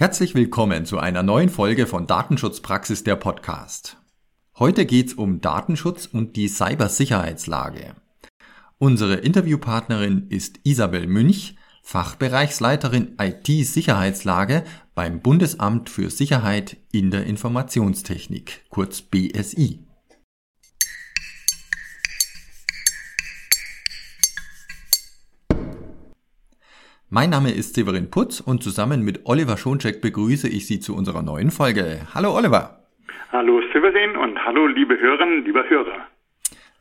Herzlich willkommen zu einer neuen Folge von Datenschutzpraxis der Podcast. Heute geht's um Datenschutz und die Cybersicherheitslage. Unsere Interviewpartnerin ist Isabel Münch, Fachbereichsleiterin IT-Sicherheitslage beim Bundesamt für Sicherheit in der Informationstechnik, kurz BSI. Mein Name ist Severin Putz und zusammen mit Oliver Schoncheck begrüße ich Sie zu unserer neuen Folge. Hallo Oliver. Hallo Severin und hallo liebe Hörerinnen, lieber Hörer.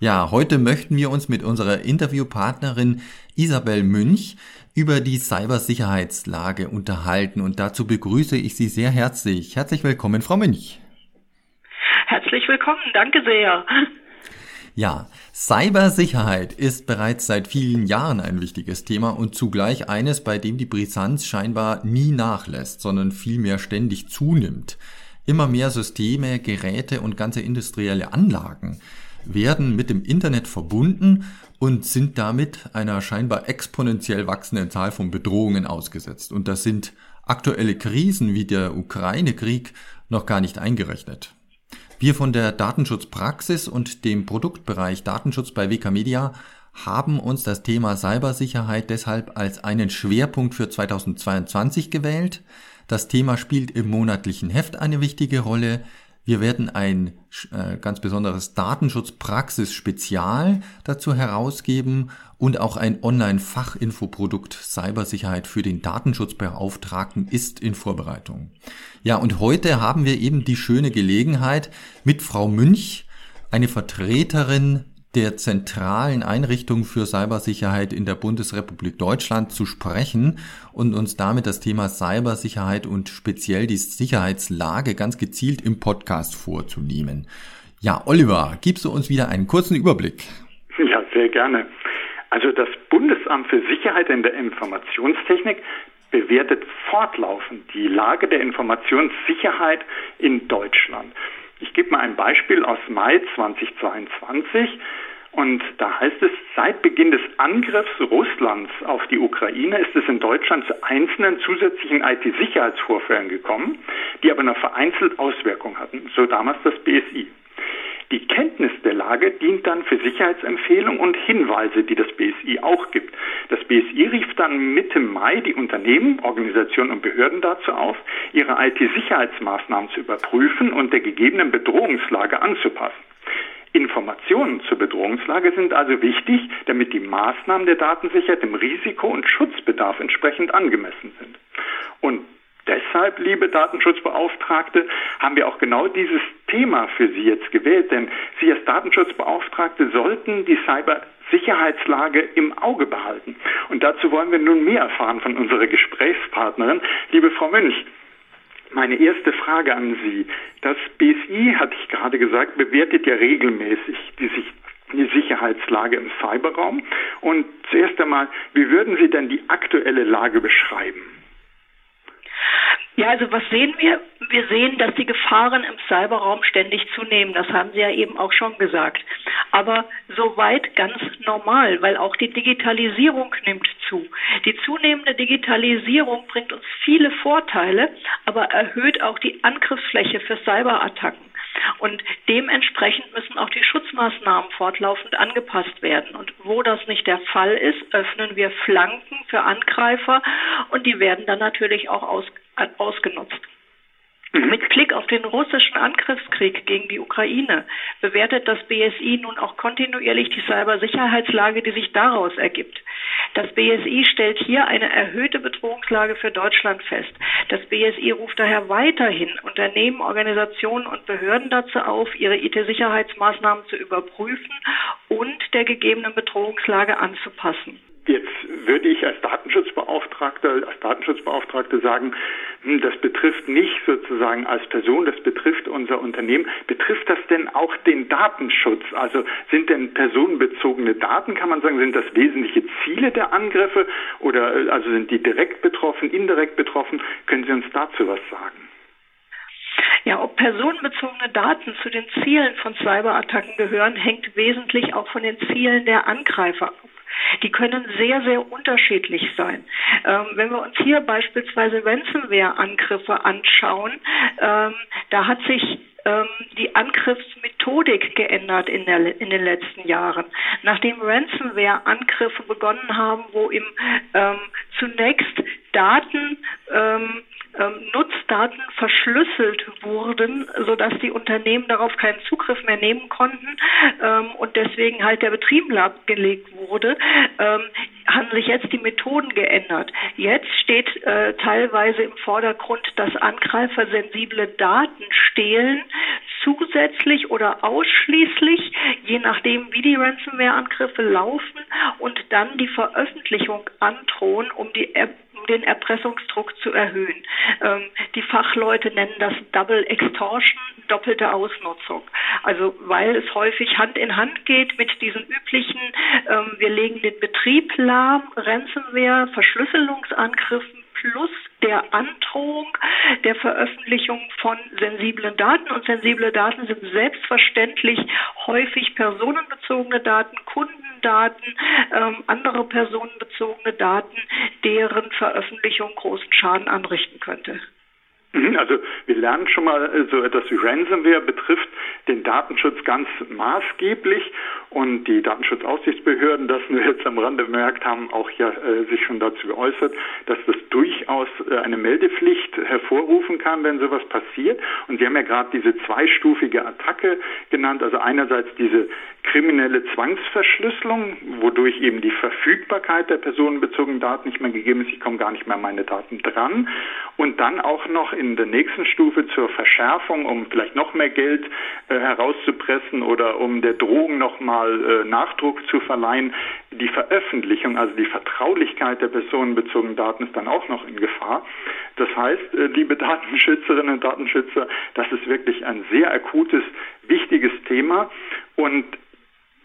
Ja, heute möchten wir uns mit unserer Interviewpartnerin Isabel Münch über die Cybersicherheitslage unterhalten und dazu begrüße ich Sie sehr herzlich. Herzlich willkommen, Frau Münch. Herzlich willkommen, danke sehr. Ja, Cybersicherheit ist bereits seit vielen Jahren ein wichtiges Thema und zugleich eines, bei dem die Brisanz scheinbar nie nachlässt, sondern vielmehr ständig zunimmt. Immer mehr Systeme, Geräte und ganze industrielle Anlagen werden mit dem Internet verbunden und sind damit einer scheinbar exponentiell wachsenden Zahl von Bedrohungen ausgesetzt. Und das sind aktuelle Krisen wie der Ukraine-Krieg noch gar nicht eingerechnet. Wir von der Datenschutzpraxis und dem Produktbereich Datenschutz bei WK Media haben uns das Thema Cybersicherheit deshalb als einen Schwerpunkt für 2022 gewählt. Das Thema spielt im monatlichen Heft eine wichtige Rolle. Wir werden ein äh, ganz besonderes Datenschutzpraxis-Spezial dazu herausgeben und auch ein Online-Fachinfoprodukt Cybersicherheit für den Datenschutzbeauftragten ist in Vorbereitung. Ja, und heute haben wir eben die schöne Gelegenheit, mit Frau Münch, eine Vertreterin der zentralen Einrichtung für Cybersicherheit in der Bundesrepublik Deutschland zu sprechen und uns damit das Thema Cybersicherheit und speziell die Sicherheitslage ganz gezielt im Podcast vorzunehmen. Ja, Oliver, gibst du uns wieder einen kurzen Überblick? Ja, sehr gerne. Also das Bundesamt für Sicherheit in der Informationstechnik bewertet fortlaufend die Lage der Informationssicherheit in Deutschland. Ich gebe mal ein Beispiel aus Mai 2022. Und da heißt es, seit Beginn des Angriffs Russlands auf die Ukraine ist es in Deutschland zu einzelnen zusätzlichen IT-Sicherheitsvorfällen gekommen, die aber nur vereinzelt Auswirkungen hatten, so damals das BSI. Die Kenntnis der Lage dient dann für Sicherheitsempfehlungen und Hinweise, die das BSI auch gibt. Das BSI rief dann Mitte Mai die Unternehmen, Organisationen und Behörden dazu auf, ihre IT-Sicherheitsmaßnahmen zu überprüfen und der gegebenen Bedrohungslage anzupassen. Informationen zur Bedrohungslage sind also wichtig, damit die Maßnahmen der Datensicherheit dem Risiko- und Schutzbedarf entsprechend angemessen sind. Und deshalb, liebe Datenschutzbeauftragte, haben wir auch genau dieses Thema für Sie jetzt gewählt, denn Sie als Datenschutzbeauftragte sollten die Cybersicherheitslage im Auge behalten. Und dazu wollen wir nun mehr erfahren von unserer Gesprächspartnerin. Liebe Frau Münch, meine erste Frage an Sie. Das BSI, hatte ich gerade gesagt, bewertet ja regelmäßig die, die Sicherheitslage im Cyberraum. Und zuerst einmal, wie würden Sie denn die aktuelle Lage beschreiben? Ja, also was sehen wir? Wir sehen, dass die Gefahren im Cyberraum ständig zunehmen. Das haben Sie ja eben auch schon gesagt. Aber soweit ganz normal, weil auch die Digitalisierung nimmt zu. Die zunehmende Digitalisierung bringt uns viele Vorteile, aber erhöht auch die Angriffsfläche für Cyberattacken. Und dementsprechend müssen auch die Schutzmaßnahmen fortlaufend angepasst werden. Und wo das nicht der Fall ist, öffnen wir Flanken für Angreifer und die werden dann natürlich auch aus, ausgenutzt. Mit Blick auf den russischen Angriffskrieg gegen die Ukraine bewertet das BSI nun auch kontinuierlich die Cybersicherheitslage, die sich daraus ergibt. Das BSI stellt hier eine erhöhte Bedrohungslage für Deutschland fest. Das BSI ruft daher weiterhin Unternehmen, Organisationen und Behörden dazu auf, ihre IT-Sicherheitsmaßnahmen zu überprüfen und der gegebenen Bedrohungslage anzupassen. Jetzt würde ich als Datenschutzbeauftragter, als Datenschutzbeauftragte sagen, hm, das betrifft nicht sozusagen als Person, das betrifft unser Unternehmen. Betrifft das denn auch den Datenschutz? Also sind denn personenbezogene Daten, kann man sagen, sind das wesentliche Ziele der Angriffe oder äh, also sind die direkt betroffen, indirekt betroffen? Können Sie uns dazu was sagen? Ja, ob personenbezogene Daten zu den Zielen von Cyberattacken gehören, hängt wesentlich auch von den Zielen der Angreifer ab. Die können sehr, sehr unterschiedlich sein. Ähm, wenn wir uns hier beispielsweise Ransomware-Angriffe anschauen, ähm, da hat sich ähm, die Angriffsmethodik geändert in, der, in den letzten Jahren. Nachdem Ransomware-Angriffe begonnen haben, wo im ähm, zunächst Daten ähm, ähm, Nutzdaten verschlüsselt wurden, sodass die Unternehmen darauf keinen Zugriff mehr nehmen konnten ähm, und deswegen halt der Betrieb lahmgelegt wurde, ähm, haben sich jetzt die Methoden geändert. Jetzt steht äh, teilweise im Vordergrund, dass Angreifer sensible Daten stehlen, zusätzlich oder ausschließlich, je nachdem, wie die Ransomware-Angriffe laufen und dann die Veröffentlichung androhen, um die den Erpressungsdruck zu erhöhen. Ähm, die Fachleute nennen das Double Extortion, doppelte Ausnutzung. Also weil es häufig Hand in Hand geht mit diesen üblichen, ähm, wir legen den Betrieb lahm, Ransomware, Verschlüsselungsangriffen plus der Androhung der Veröffentlichung von sensiblen Daten. Und sensible Daten sind selbstverständlich häufig personenbezogene Daten, Kundendaten, ähm, andere personenbezogene Daten, deren Veröffentlichung großen Schaden anrichten könnte. Mhm, also wir lernen schon mal äh, so etwas wie Ransomware betrifft den Datenschutz ganz maßgeblich und die Datenschutzaufsichtsbehörden, das nur jetzt am Rande bemerkt haben, auch ja äh, sich schon dazu geäußert, dass das durchaus äh, eine Meldepflicht hervorrufen kann, wenn sowas passiert. Und Sie haben ja gerade diese zweistufige Attacke genannt, also einerseits diese kriminelle Zwangsverschlüsselung, wodurch eben die Verfügbarkeit der personenbezogenen Daten nicht mehr gegeben ist, ich komme gar nicht mehr an meine Daten dran. Und dann auch noch in der nächsten Stufe zur Verschärfung, um vielleicht noch mehr Geld äh, herauszupressen oder um der Drohung nochmal äh, Nachdruck zu verleihen. Die Veröffentlichung, also die Vertraulichkeit der personenbezogenen Daten ist dann auch noch in Gefahr. Das heißt, äh, liebe Datenschützerinnen und Datenschützer, das ist wirklich ein sehr akutes, wichtiges Thema und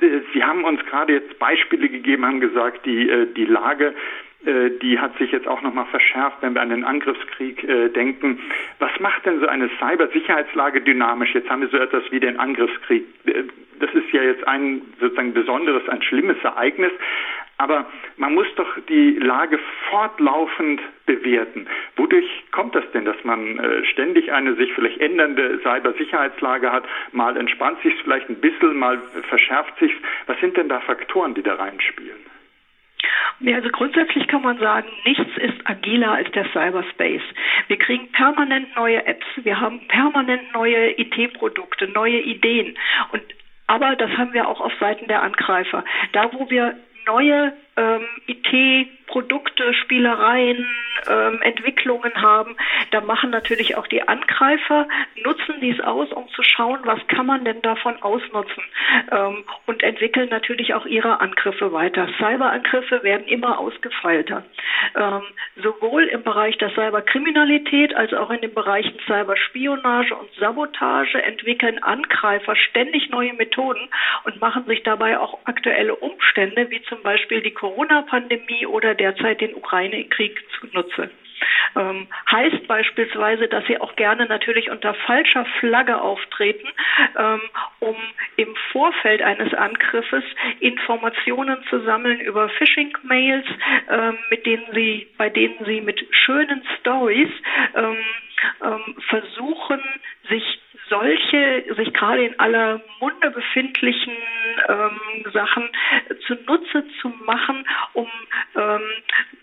äh, Sie haben uns gerade jetzt Beispiele gegeben, haben gesagt, die, die Lage die hat sich jetzt auch nochmal verschärft, wenn wir an den Angriffskrieg äh, denken. Was macht denn so eine Cybersicherheitslage dynamisch? Jetzt haben wir so etwas wie den Angriffskrieg. Äh, das ist ja jetzt ein sozusagen besonderes, ein schlimmes Ereignis. Aber man muss doch die Lage fortlaufend bewerten. Wodurch kommt das denn, dass man äh, ständig eine sich vielleicht ändernde Cybersicherheitslage hat? Mal entspannt sich vielleicht ein bisschen, mal verschärft sich. Was sind denn da Faktoren, die da reinspielen? Ja, also grundsätzlich kann man sagen, nichts ist agiler als der Cyberspace. Wir kriegen permanent neue Apps, wir haben permanent neue IT-Produkte, neue Ideen. Und aber das haben wir auch auf Seiten der Angreifer. Da, wo wir neue ähm, IT-Produkte, Spielereien, ähm, Entwicklungen haben. Da machen natürlich auch die Angreifer, nutzen dies aus, um zu schauen, was kann man denn davon ausnutzen ähm, und entwickeln natürlich auch ihre Angriffe weiter. Cyberangriffe werden immer ausgefeilter. Ähm, sowohl im Bereich der Cyberkriminalität als auch in den Bereichen Cyberspionage und Sabotage entwickeln Angreifer ständig neue Methoden und machen sich dabei auch aktuelle Umstände, wie zum Beispiel die Corona-Pandemie oder derzeit den Ukraine-Krieg zunutze. Ähm, heißt beispielsweise, dass sie auch gerne natürlich unter falscher Flagge auftreten, ähm, um im Vorfeld eines Angriffes Informationen zu sammeln über Phishing-Mails, ähm, mit denen sie, bei denen sie mit schönen Stories ähm, ähm, versuchen, sich solche sich gerade in aller Munde befindlichen ähm, Sachen zunutze zu machen, um ähm,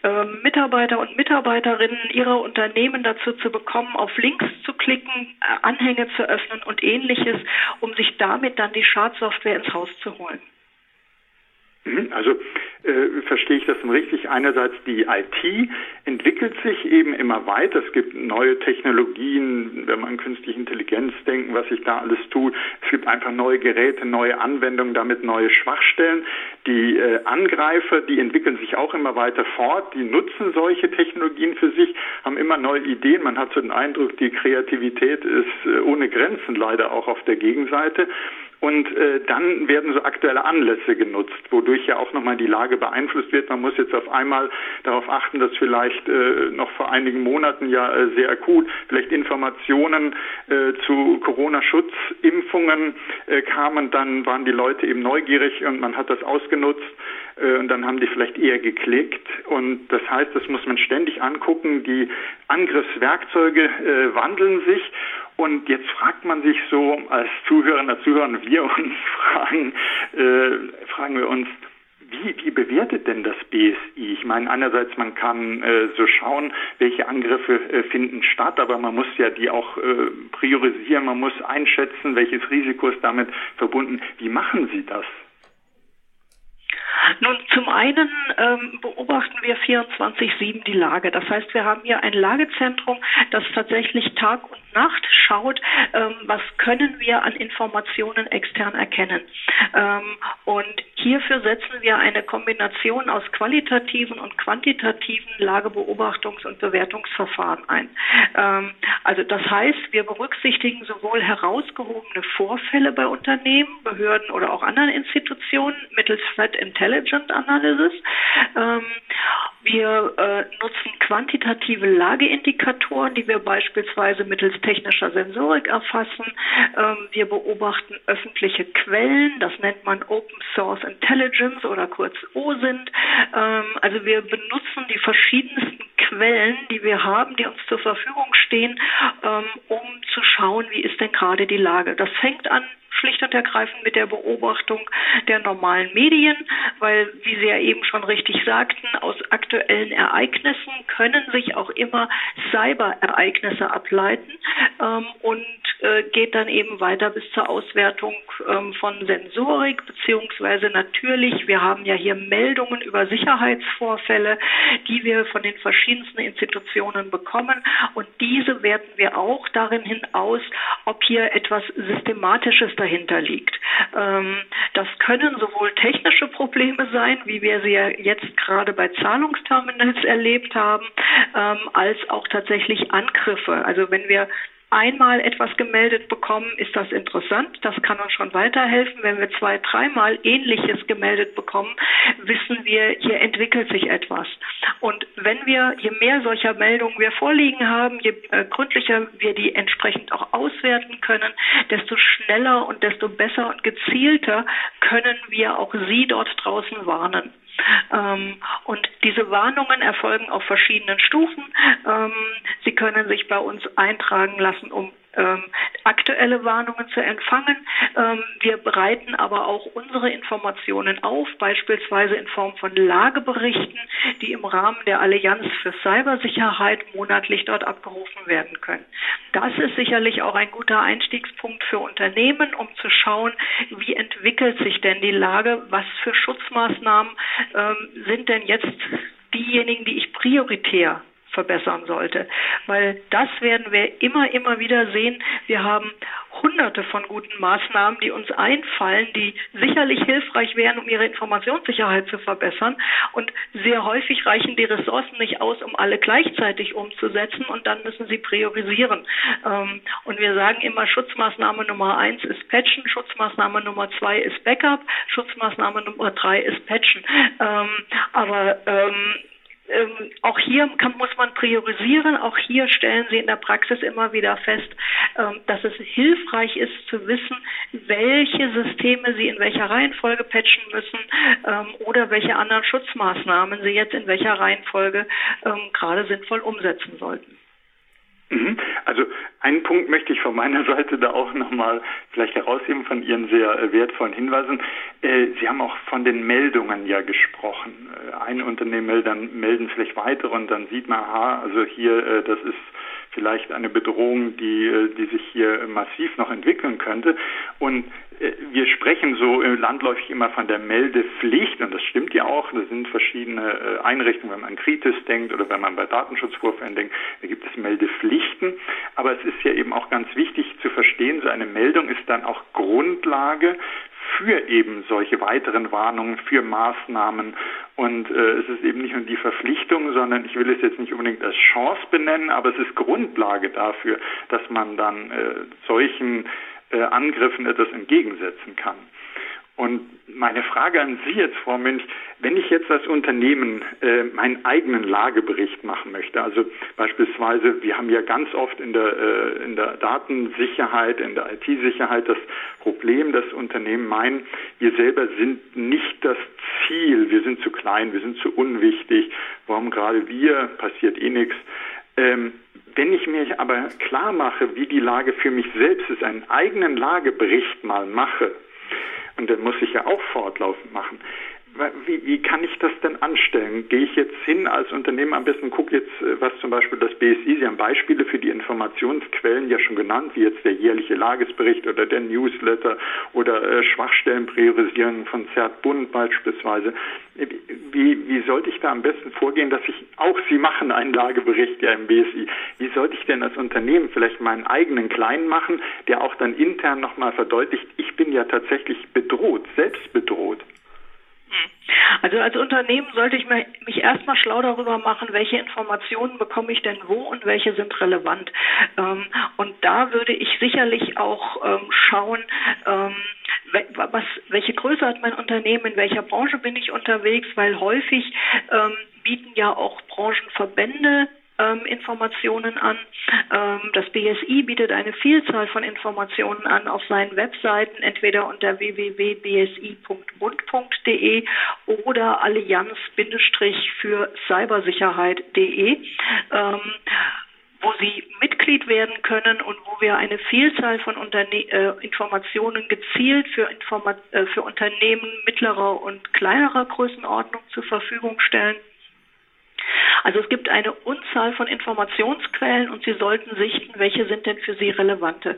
äh, Mitarbeiter und Mitarbeiterinnen ihrer Unternehmen dazu zu bekommen, auf Links zu klicken, äh, Anhänge zu öffnen und ähnliches, um sich damit dann die Schadsoftware ins Haus zu holen. Mhm, also äh, verstehe ich das richtig. Einerseits die IT entwickelt sich eben immer weiter. Es gibt neue Technologien, wenn man an künstliche Intelligenz denken, was sich da alles tut. Es gibt einfach neue Geräte, neue Anwendungen, damit neue Schwachstellen. Die äh, Angreifer, die entwickeln sich auch immer weiter fort. Die nutzen solche Technologien für sich, haben immer neue Ideen. Man hat so den Eindruck, die Kreativität ist äh, ohne Grenzen leider auch auf der Gegenseite. Und äh, dann werden so aktuelle Anlässe genutzt, wodurch ja auch nochmal die Lage beeinflusst wird. Man muss jetzt auf einmal darauf achten, dass vielleicht äh, noch vor einigen Monaten ja äh, sehr akut vielleicht Informationen äh, zu Corona-Schutzimpfungen äh, kamen. Dann waren die Leute eben neugierig und man hat das ausgenutzt äh, und dann haben die vielleicht eher geklickt. Und das heißt, das muss man ständig angucken. Die Angriffswerkzeuge wandeln sich. Und jetzt fragt man sich so als Zuhörerinnen und Zuhörer, wir uns fragen, äh, fragen wir uns, wie, wie bewertet denn das BSI? Ich meine, einerseits man kann äh, so schauen, welche Angriffe äh, finden statt, aber man muss ja die auch äh, priorisieren, man muss einschätzen, welches Risiko ist damit verbunden. Wie machen Sie das? Nun, zum einen ähm, beobachten wir 24-7 die Lage. Das heißt, wir haben hier ein Lagezentrum, das tatsächlich Tag und Nacht schaut, ähm, was können wir an Informationen extern erkennen. Ähm, und hierfür setzen wir eine Kombination aus qualitativen und quantitativen Lagebeobachtungs- und Bewertungsverfahren ein. Ähm, also das heißt, wir berücksichtigen sowohl herausgehobene Vorfälle bei Unternehmen, Behörden oder auch anderen Institutionen mittels Threat Intelligence Analysis. Ähm, wir äh, nutzen quantitative Lageindikatoren, die wir beispielsweise mittels technischer Sensorik erfassen. Ähm, wir beobachten öffentliche Quellen, das nennt man Open Source Intelligence oder kurz OSINT. Ähm, also wir benutzen die verschiedensten Quellen, die wir haben, die uns zur Verfügung stehen, ähm, um zu schauen, wie ist denn gerade die Lage. Das fängt an schlicht und ergreifend mit der Beobachtung der normalen Medien, weil, wie Sie ja eben schon richtig sagten, aus aktuellen Ereignissen können sich auch immer Cyberereignisse ableiten ähm, und äh, geht dann eben weiter bis zur Auswertung ähm, von Sensorik, beziehungsweise natürlich, wir haben ja hier Meldungen über Sicherheitsvorfälle, die wir von den verschiedensten Institutionen bekommen und diese werten wir auch darin hin aus, ob hier etwas Systematisches dahinter liegt. Ähm, das können sowohl technische Probleme sein, wie wir sie ja jetzt gerade bei Zahlungsterminals erlebt haben, ähm, als auch tatsächlich Angriffe. Also wenn wir einmal etwas gemeldet bekommen, ist das interessant. Das kann uns schon weiterhelfen. Wenn wir zwei, dreimal Ähnliches gemeldet bekommen, wissen wir, hier entwickelt sich etwas. Und wenn wir, je mehr solcher Meldungen wir vorliegen haben, je äh, gründlicher wir die entsprechend auch auswerten können, desto schneller und desto besser und gezielter können wir auch Sie dort draußen warnen. Ähm, und diese Warnungen erfolgen auf verschiedenen Stufen. Ähm, Sie können sich bei uns eintragen lassen, um ähm, aktuelle Warnungen zu empfangen. Ähm, wir bereiten aber auch unsere Informationen auf, beispielsweise in Form von Lageberichten, die im Rahmen der Allianz für Cybersicherheit monatlich dort abgerufen werden können. Das ist sicherlich auch ein guter Einstiegspunkt für Unternehmen, um zu schauen, wie entwickelt sich denn die Lage, was für Schutzmaßnahmen ähm, sind denn jetzt diejenigen, die ich prioritär verbessern sollte. Weil das werden wir immer, immer wieder sehen. Wir haben hunderte von guten Maßnahmen, die uns einfallen, die sicherlich hilfreich wären, um ihre Informationssicherheit zu verbessern. Und sehr häufig reichen die Ressourcen nicht aus, um alle gleichzeitig umzusetzen und dann müssen sie priorisieren. Ähm, und wir sagen immer, Schutzmaßnahme Nummer eins ist Patchen, Schutzmaßnahme Nummer zwei ist Backup, Schutzmaßnahme Nummer drei ist Patchen. Ähm, aber ähm, auch hier kann, muss man priorisieren. Auch hier stellen Sie in der Praxis immer wieder fest, ähm, dass es hilfreich ist zu wissen, welche Systeme Sie in welcher Reihenfolge patchen müssen ähm, oder welche anderen Schutzmaßnahmen Sie jetzt in welcher Reihenfolge ähm, gerade sinnvoll umsetzen sollten. Mhm. Also einen Punkt möchte ich von meiner Seite da auch nochmal vielleicht herausheben von Ihren sehr äh, wertvollen Hinweisen. Äh, Sie haben auch von den Meldungen ja gesprochen. Äh, ein Unternehmen melden, melden vielleicht weitere und dann sieht man, aha, also hier, das ist vielleicht eine Bedrohung, die, die sich hier massiv noch entwickeln könnte. Und äh, wir sprechen so landläufig immer von der Meldepflicht und das stimmt ja auch. Da sind verschiedene äh, Einrichtungen, wenn man an Kritis denkt oder wenn man bei Datenschutzvorfällen denkt, da gibt es Meldepflichten. Aber es ist ja eben auch ganz wichtig zu verstehen, so eine Meldung ist dann auch Grundlage für eben solche weiteren Warnungen, für Maßnahmen. Und äh, es ist eben nicht nur die Verpflichtung, sondern ich will es jetzt nicht unbedingt als Chance benennen, aber es ist Grundlage dafür, dass man dann äh, solchen äh, Angriffen etwas entgegensetzen kann. Und meine Frage an Sie jetzt, Frau Münch, wenn ich jetzt als Unternehmen äh, meinen eigenen Lagebericht machen möchte, also beispielsweise, wir haben ja ganz oft in der, äh, in der Datensicherheit, in der IT-Sicherheit das Problem, dass Unternehmen meinen, wir selber sind nicht das Ziel, wir sind zu klein, wir sind zu unwichtig, warum gerade wir, passiert eh nichts. Ähm, wenn ich mir aber klar mache, wie die Lage für mich selbst ist, einen eigenen Lagebericht mal mache, und den muss ich ja auch fortlaufend machen. Wie, wie, kann ich das denn anstellen? Gehe ich jetzt hin als Unternehmen am besten, gucke jetzt, äh, was zum Beispiel das BSI, Sie haben Beispiele für die Informationsquellen ja schon genannt, wie jetzt der jährliche Lagesbericht oder der Newsletter oder äh, Schwachstellenpriorisierung von Zert Bund beispielsweise. Wie, wie sollte ich da am besten vorgehen, dass ich, auch Sie machen einen Lagebericht ja im BSI, wie sollte ich denn als Unternehmen vielleicht meinen eigenen kleinen machen, der auch dann intern nochmal verdeutlicht, ich bin ja tatsächlich bedroht, selbst bedroht. Also als Unternehmen sollte ich mich erstmal schlau darüber machen, welche Informationen bekomme ich denn wo und welche sind relevant. Ähm, und da würde ich sicherlich auch ähm, schauen, ähm, was, welche Größe hat mein Unternehmen, in welcher Branche bin ich unterwegs, weil häufig bieten ja auch Branchenverbände ähm, Informationen an. Ähm, das BSI bietet eine Vielzahl von Informationen an auf seinen Webseiten, entweder unter www.bsi.bund.de oder allianz-für Cybersicherheit.de. Ähm, wo Sie Mitglied werden können und wo wir eine Vielzahl von Unterne äh, Informationen gezielt für, Informa äh, für Unternehmen mittlerer und kleinerer Größenordnung zur Verfügung stellen. Also es gibt eine Unzahl von Informationsquellen und Sie sollten sichten, welche sind denn für Sie relevante.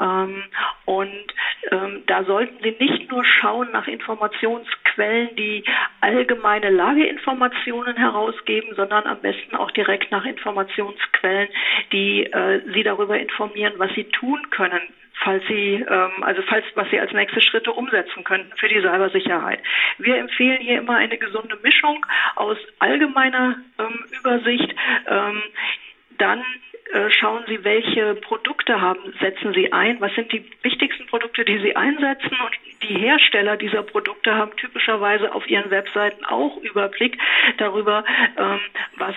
Ähm, und ähm, da sollten Sie nicht nur schauen nach Informationsquellen, die allgemeine Lageinformationen herausgeben, sondern am besten auch direkt nach Informationsquellen, die äh, Sie darüber informieren, was Sie tun können falls Sie, ähm, also falls, was Sie als nächste Schritte umsetzen könnten für die Cybersicherheit. Wir empfehlen hier immer eine gesunde Mischung aus allgemeiner ähm, Übersicht, ähm, dann äh, schauen Sie, welche Produkte haben, setzen Sie ein, was sind die wichtigsten Produkte, die Sie einsetzen? Und die Hersteller dieser Produkte haben typischerweise auf ihren Webseiten auch Überblick darüber, ähm, was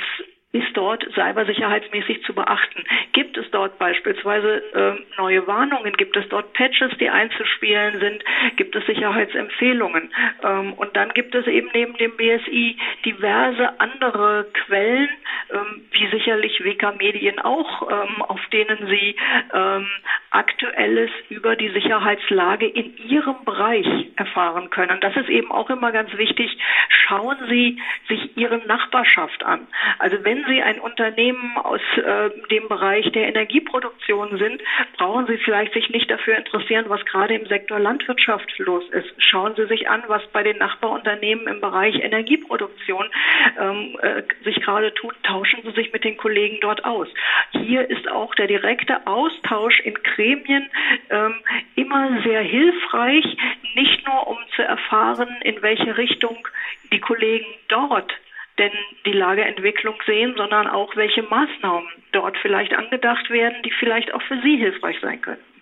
ist dort cybersicherheitsmäßig zu beachten? Gibt es dort beispielsweise äh, neue Warnungen? Gibt es dort Patches, die einzuspielen sind? Gibt es Sicherheitsempfehlungen? Ähm, und dann gibt es eben neben dem BSI diverse andere Quellen, ähm, wie sicherlich WK Medien auch, ähm, auf denen Sie ähm, Aktuelles über die Sicherheitslage in Ihrem Bereich erfahren können. Das ist eben auch immer ganz wichtig. Schauen Sie sich Ihre Nachbarschaft an. Also wenn Sie ein Unternehmen aus äh, dem Bereich der Energieproduktion sind, brauchen Sie vielleicht sich nicht dafür interessieren, was gerade im Sektor Landwirtschaft los ist. Schauen Sie sich an, was bei den Nachbarunternehmen im Bereich Energieproduktion ähm, äh, sich gerade tut. Tauschen Sie sich mit den Kollegen dort aus. Hier ist auch der direkte Austausch in Gremien ähm, immer sehr hilfreich, nicht nur um zu erfahren, in welche Richtung die Kollegen dort denn die Lageentwicklung sehen, sondern auch welche Maßnahmen dort vielleicht angedacht werden, die vielleicht auch für Sie hilfreich sein könnten.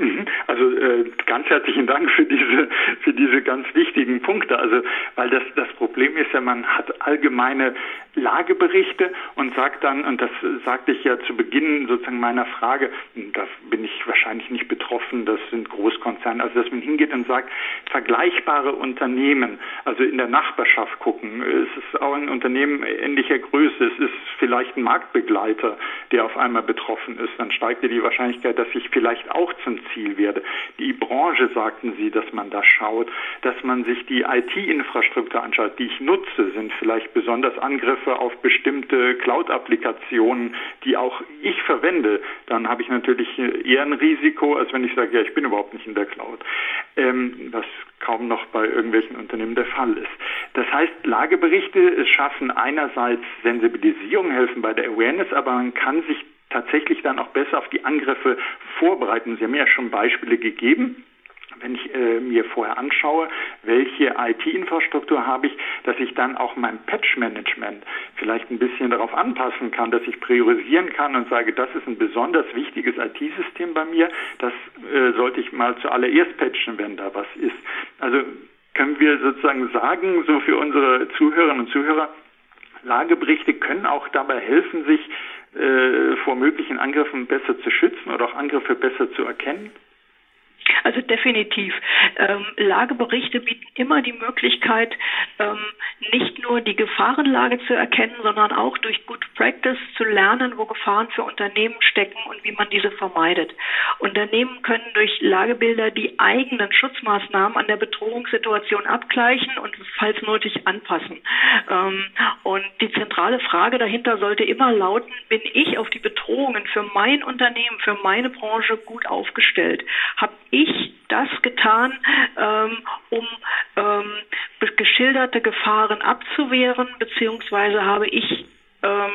Mhm. Also äh, ganz herzlichen Dank für diese für diese ganz wichtigen Punkte. Also weil das das Problem ist ja, man hat allgemeine Lageberichte und sagt dann und das sagte ich ja zu Beginn sozusagen meiner Frage, da bin ich wahrscheinlich nicht betroffen. Das sind Großkonzerne. Also dass man hingeht und sagt vergleichbare Unternehmen, also in der Nachbarschaft gucken. Es ist auch ein Unternehmen ähnlicher Größe. Es ist vielleicht ein Marktbegleiter, der auf einmal betroffen ist. Dann steigt ja die Wahrscheinlichkeit, dass ich vielleicht auch zum Ziel werde. Die Branche, sagten Sie, dass man da schaut, dass man sich die IT-Infrastruktur anschaut, die ich nutze, sind vielleicht besonders Angriffe auf bestimmte Cloud-Applikationen, die auch ich verwende. Dann habe ich natürlich eher ein Risiko, als wenn ich sage, ja, ich bin überhaupt nicht in der Cloud. Ähm, was kaum noch bei irgendwelchen Unternehmen der Fall ist. Das heißt, Lageberichte schaffen einerseits Sensibilisierung, helfen bei der Awareness, aber man kann sich tatsächlich dann auch besser auf die Angriffe vorbereiten. Sie haben ja schon Beispiele gegeben wenn ich äh, mir vorher anschaue, welche IT-Infrastruktur habe ich, dass ich dann auch mein Patch-Management vielleicht ein bisschen darauf anpassen kann, dass ich priorisieren kann und sage, das ist ein besonders wichtiges IT-System bei mir, das äh, sollte ich mal zuallererst patchen, wenn da was ist. Also können wir sozusagen sagen, so für unsere Zuhörerinnen und Zuhörer, Lageberichte können auch dabei helfen, sich vor möglichen Angriffen besser zu schützen oder auch Angriffe besser zu erkennen? Also definitiv. Ähm, Lageberichte bieten immer die Möglichkeit, ähm, nicht nur die Gefahrenlage zu erkennen, sondern auch durch Good Practice zu lernen, wo Gefahren für Unternehmen stecken und wie man diese vermeidet. Unternehmen können durch Lagebilder die eigenen Schutzmaßnahmen an der Bedrohungssituation abgleichen und falls nötig anpassen. Ähm, und die zentrale Frage dahinter sollte immer lauten, bin ich auf die Bedrohungen für mein Unternehmen, für meine Branche gut aufgestellt? Habe ich das getan, ähm, um ähm, geschilderte Gefahren abzuwehren, beziehungsweise habe ich ähm,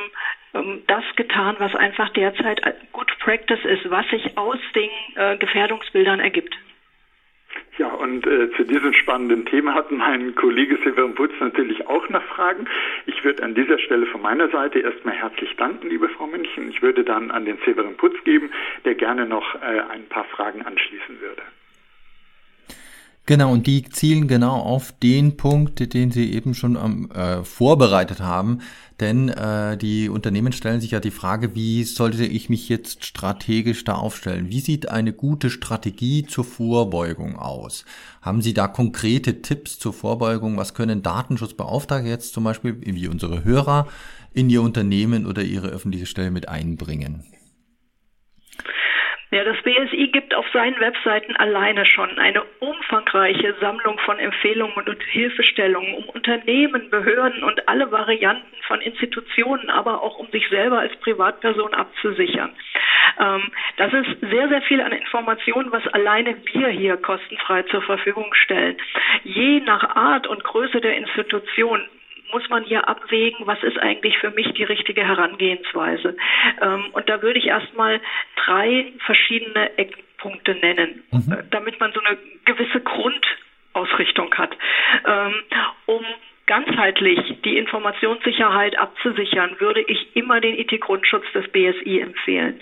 ähm, das getan, was einfach derzeit Good Practice ist, was sich aus den äh, Gefährdungsbildern ergibt. Ja, und äh, zu diesem spannenden Thema hat mein Kollege Severin Putz natürlich auch noch Fragen. Ich würde an dieser Stelle von meiner Seite erstmal herzlich danken, liebe Frau München. Ich würde dann an den Severin Putz geben, der gerne noch äh, ein paar Fragen anschließen würde. Genau, und die zielen genau auf den Punkt, den Sie eben schon ähm, äh, vorbereitet haben. Denn äh, die Unternehmen stellen sich ja die Frage, wie sollte ich mich jetzt strategisch da aufstellen? Wie sieht eine gute Strategie zur Vorbeugung aus? Haben Sie da konkrete Tipps zur Vorbeugung? Was können Datenschutzbeauftragte jetzt zum Beispiel, wie unsere Hörer, in ihr Unternehmen oder ihre öffentliche Stelle mit einbringen? Ja, das BSI gibt auf seinen Webseiten alleine schon eine umfangreiche Sammlung von Empfehlungen und Hilfestellungen, um Unternehmen, Behörden und alle Varianten von Institutionen, aber auch um sich selber als Privatperson abzusichern. Ähm, das ist sehr, sehr viel an Informationen, was alleine wir hier kostenfrei zur Verfügung stellen. Je nach Art und Größe der Institution muss man hier abwägen, was ist eigentlich für mich die richtige Herangehensweise. Ähm, und da würde ich erstmal drei verschiedene Eckpunkte nennen, mhm. Äh, damit man so eine gewisse Grundausrichtung hat, ähm, um ganzheitlich die Informationssicherheit abzusichern, würde ich immer den IT-Grundschutz des BSI empfehlen.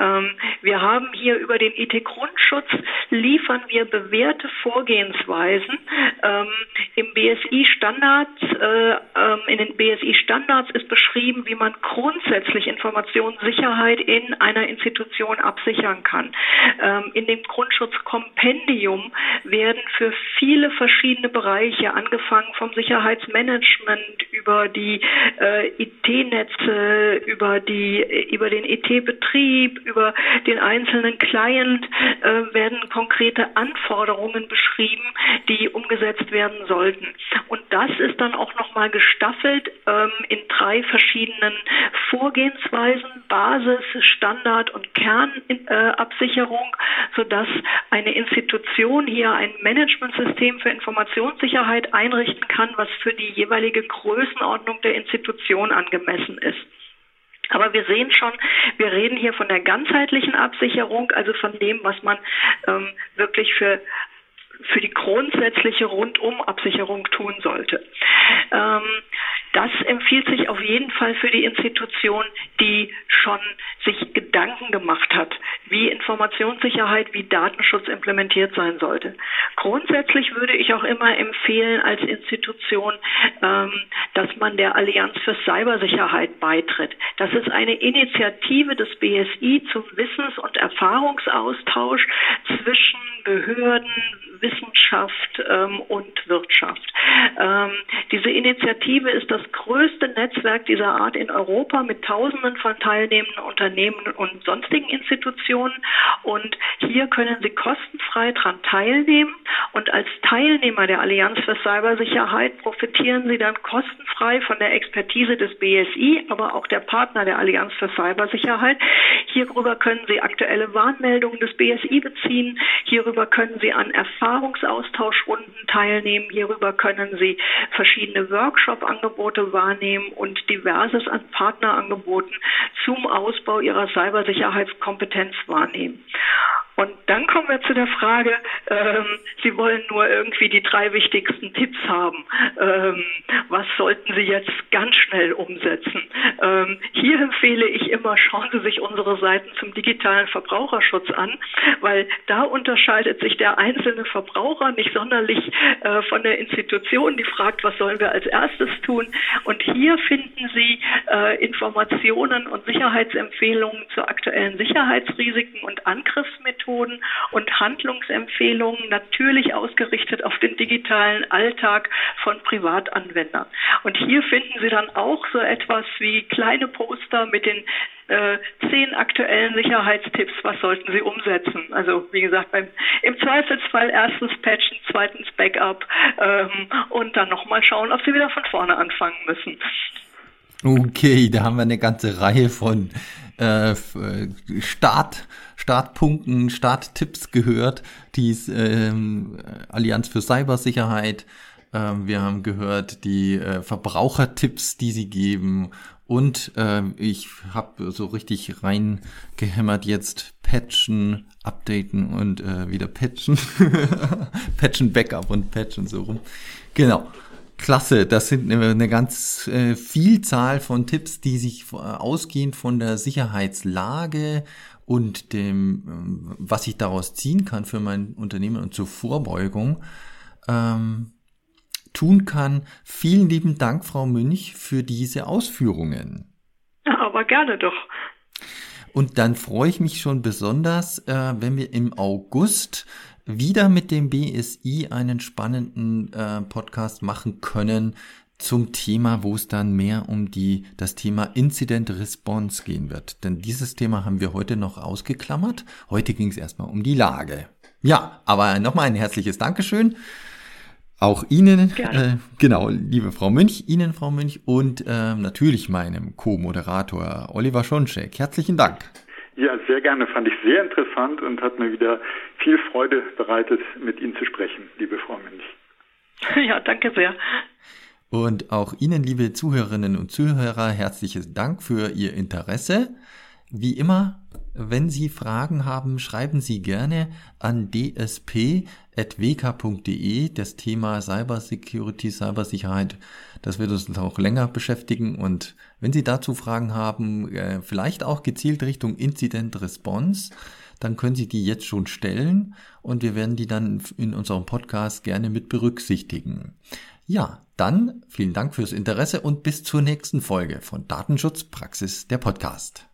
Ähm, wir haben hier über den IT-Grundschutz liefern wir bewährte Vorgehensweisen. Ähm, Im BSI-Standard, äh, ähm, in den BSI-Standards ist beschrieben, wie man grundsätzlich Informationssicherheit in einer Institution absichern kann. Ähm, in dem Grundschutzkompendium werden für viele verschiedene Bereiche, angefangen vom Sicherheits Sicherheitsmanagement, über die äh, IT-Netze, über die über den IT-Betrieb, über den einzelnen Client äh, werden konkrete Anforderungen beschrieben, die umgesetzt werden sollten. Und das ist dann auch nochmal gestaffelt ähm, in drei verschiedenen Vorgehensweisen, Basis, Standard und Kernabsicherung, äh, sodass eine Institution hier ein Managementsystem für Informationssicherheit einrichten kann, was für für die jeweilige Größenordnung der Institution angemessen ist. Aber wir sehen schon, wir reden hier von der ganzheitlichen Absicherung, also von dem, was man ähm, wirklich für für die grundsätzliche Rundumabsicherung tun sollte. Ähm, das empfiehlt sich auf jeden Fall für die Institution, die schon sich Gedanken gemacht hat, wie Informationssicherheit, wie Datenschutz implementiert sein sollte. Grundsätzlich würde ich auch immer empfehlen als Institution, ähm, dass man der Allianz für Cybersicherheit beitritt. Das ist eine Initiative des BSI zum Wissens- und Erfahrungsaustausch zwischen Behörden, Wissenschaft ähm, und Wirtschaft. Ähm, diese Initiative ist das größte Netzwerk dieser Art in Europa mit Tausenden von teilnehmenden Unternehmen und sonstigen Institutionen. Und hier können Sie kostenfrei daran teilnehmen. Und als Teilnehmer der Allianz für Cybersicherheit profitieren Sie dann kostenfrei von der Expertise des BSI, aber auch der Partner der Allianz für Cybersicherheit. Hierüber können Sie aktuelle Warnmeldungen des BSI beziehen. Hierüber können Sie an Erfahrungsaustauschrunden teilnehmen. Hierüber können Sie verschiedene Workshop-Angebote wahrnehmen und diverses an Partnerangeboten zum Ausbau Ihrer Cybersicherheitskompetenz wahrnehmen. Und dann kommen wir zu der Frage, ähm, Sie wollen nur irgendwie die drei wichtigsten Tipps haben. Ähm, was sollten Sie jetzt ganz schnell umsetzen? Ähm, hier empfehle ich immer, schauen Sie sich unsere Seiten zum digitalen Verbraucherschutz an, weil da unterscheidet sich der einzelne Verbraucher nicht sonderlich äh, von der Institution, die fragt, was sollen wir als erstes tun? Und hier finden Sie äh, Informationen und Sicherheitsempfehlungen zu aktuellen Sicherheitsrisiken und Angriffsmethoden und Handlungsempfehlungen natürlich ausgerichtet auf den digitalen Alltag von Privatanwendern. Und hier finden Sie dann auch so etwas wie kleine Poster mit den äh, zehn aktuellen Sicherheitstipps, was sollten Sie umsetzen? Also wie gesagt, beim, im Zweifelsfall erstens patchen, zweitens Backup ähm, und dann nochmal schauen, ob Sie wieder von vorne anfangen müssen. Okay, da haben wir eine ganze Reihe von äh, Start, Startpunkten, Starttipps gehört, die ähm, Allianz für Cybersicherheit. Ähm, wir haben gehört die äh, Verbrauchertipps, die sie geben. Und äh, ich habe so richtig reingehämmert jetzt patchen, updaten und äh, wieder patchen. patchen, Backup und patchen so rum. Genau. Klasse, das sind eine ganz äh, Vielzahl von Tipps, die sich äh, ausgehend von der Sicherheitslage und dem, ähm, was ich daraus ziehen kann für mein Unternehmen und zur Vorbeugung ähm, tun kann. Vielen lieben Dank, Frau Münch, für diese Ausführungen. Aber gerne doch. Und dann freue ich mich schon besonders, äh, wenn wir im August wieder mit dem BSI einen spannenden äh, Podcast machen können zum Thema, wo es dann mehr um die, das Thema Incident Response gehen wird. Denn dieses Thema haben wir heute noch ausgeklammert. Heute ging es erstmal um die Lage. Ja, aber nochmal ein herzliches Dankeschön. Auch Ihnen, äh, genau, liebe Frau Münch, Ihnen, Frau Münch und äh, natürlich meinem Co-Moderator Oliver Schoncheck. Herzlichen Dank. Ja, sehr gerne. Fand ich sehr interessant und hat mir wieder viel Freude bereitet, mit Ihnen zu sprechen, liebe Frau Münch. Ja, danke sehr. Und auch Ihnen, liebe Zuhörerinnen und Zuhörer, herzliches Dank für Ihr Interesse. Wie immer, wenn Sie Fragen haben, schreiben Sie gerne an dsp.wk.de. Das Thema Cybersecurity, Cybersicherheit, das wird uns auch länger beschäftigen. Und wenn Sie dazu Fragen haben, äh, vielleicht auch gezielt Richtung Incident Response, dann können Sie die jetzt schon stellen und wir werden die dann in unserem Podcast gerne mit berücksichtigen. Ja, dann vielen Dank fürs Interesse und bis zur nächsten Folge von Datenschutzpraxis der Podcast.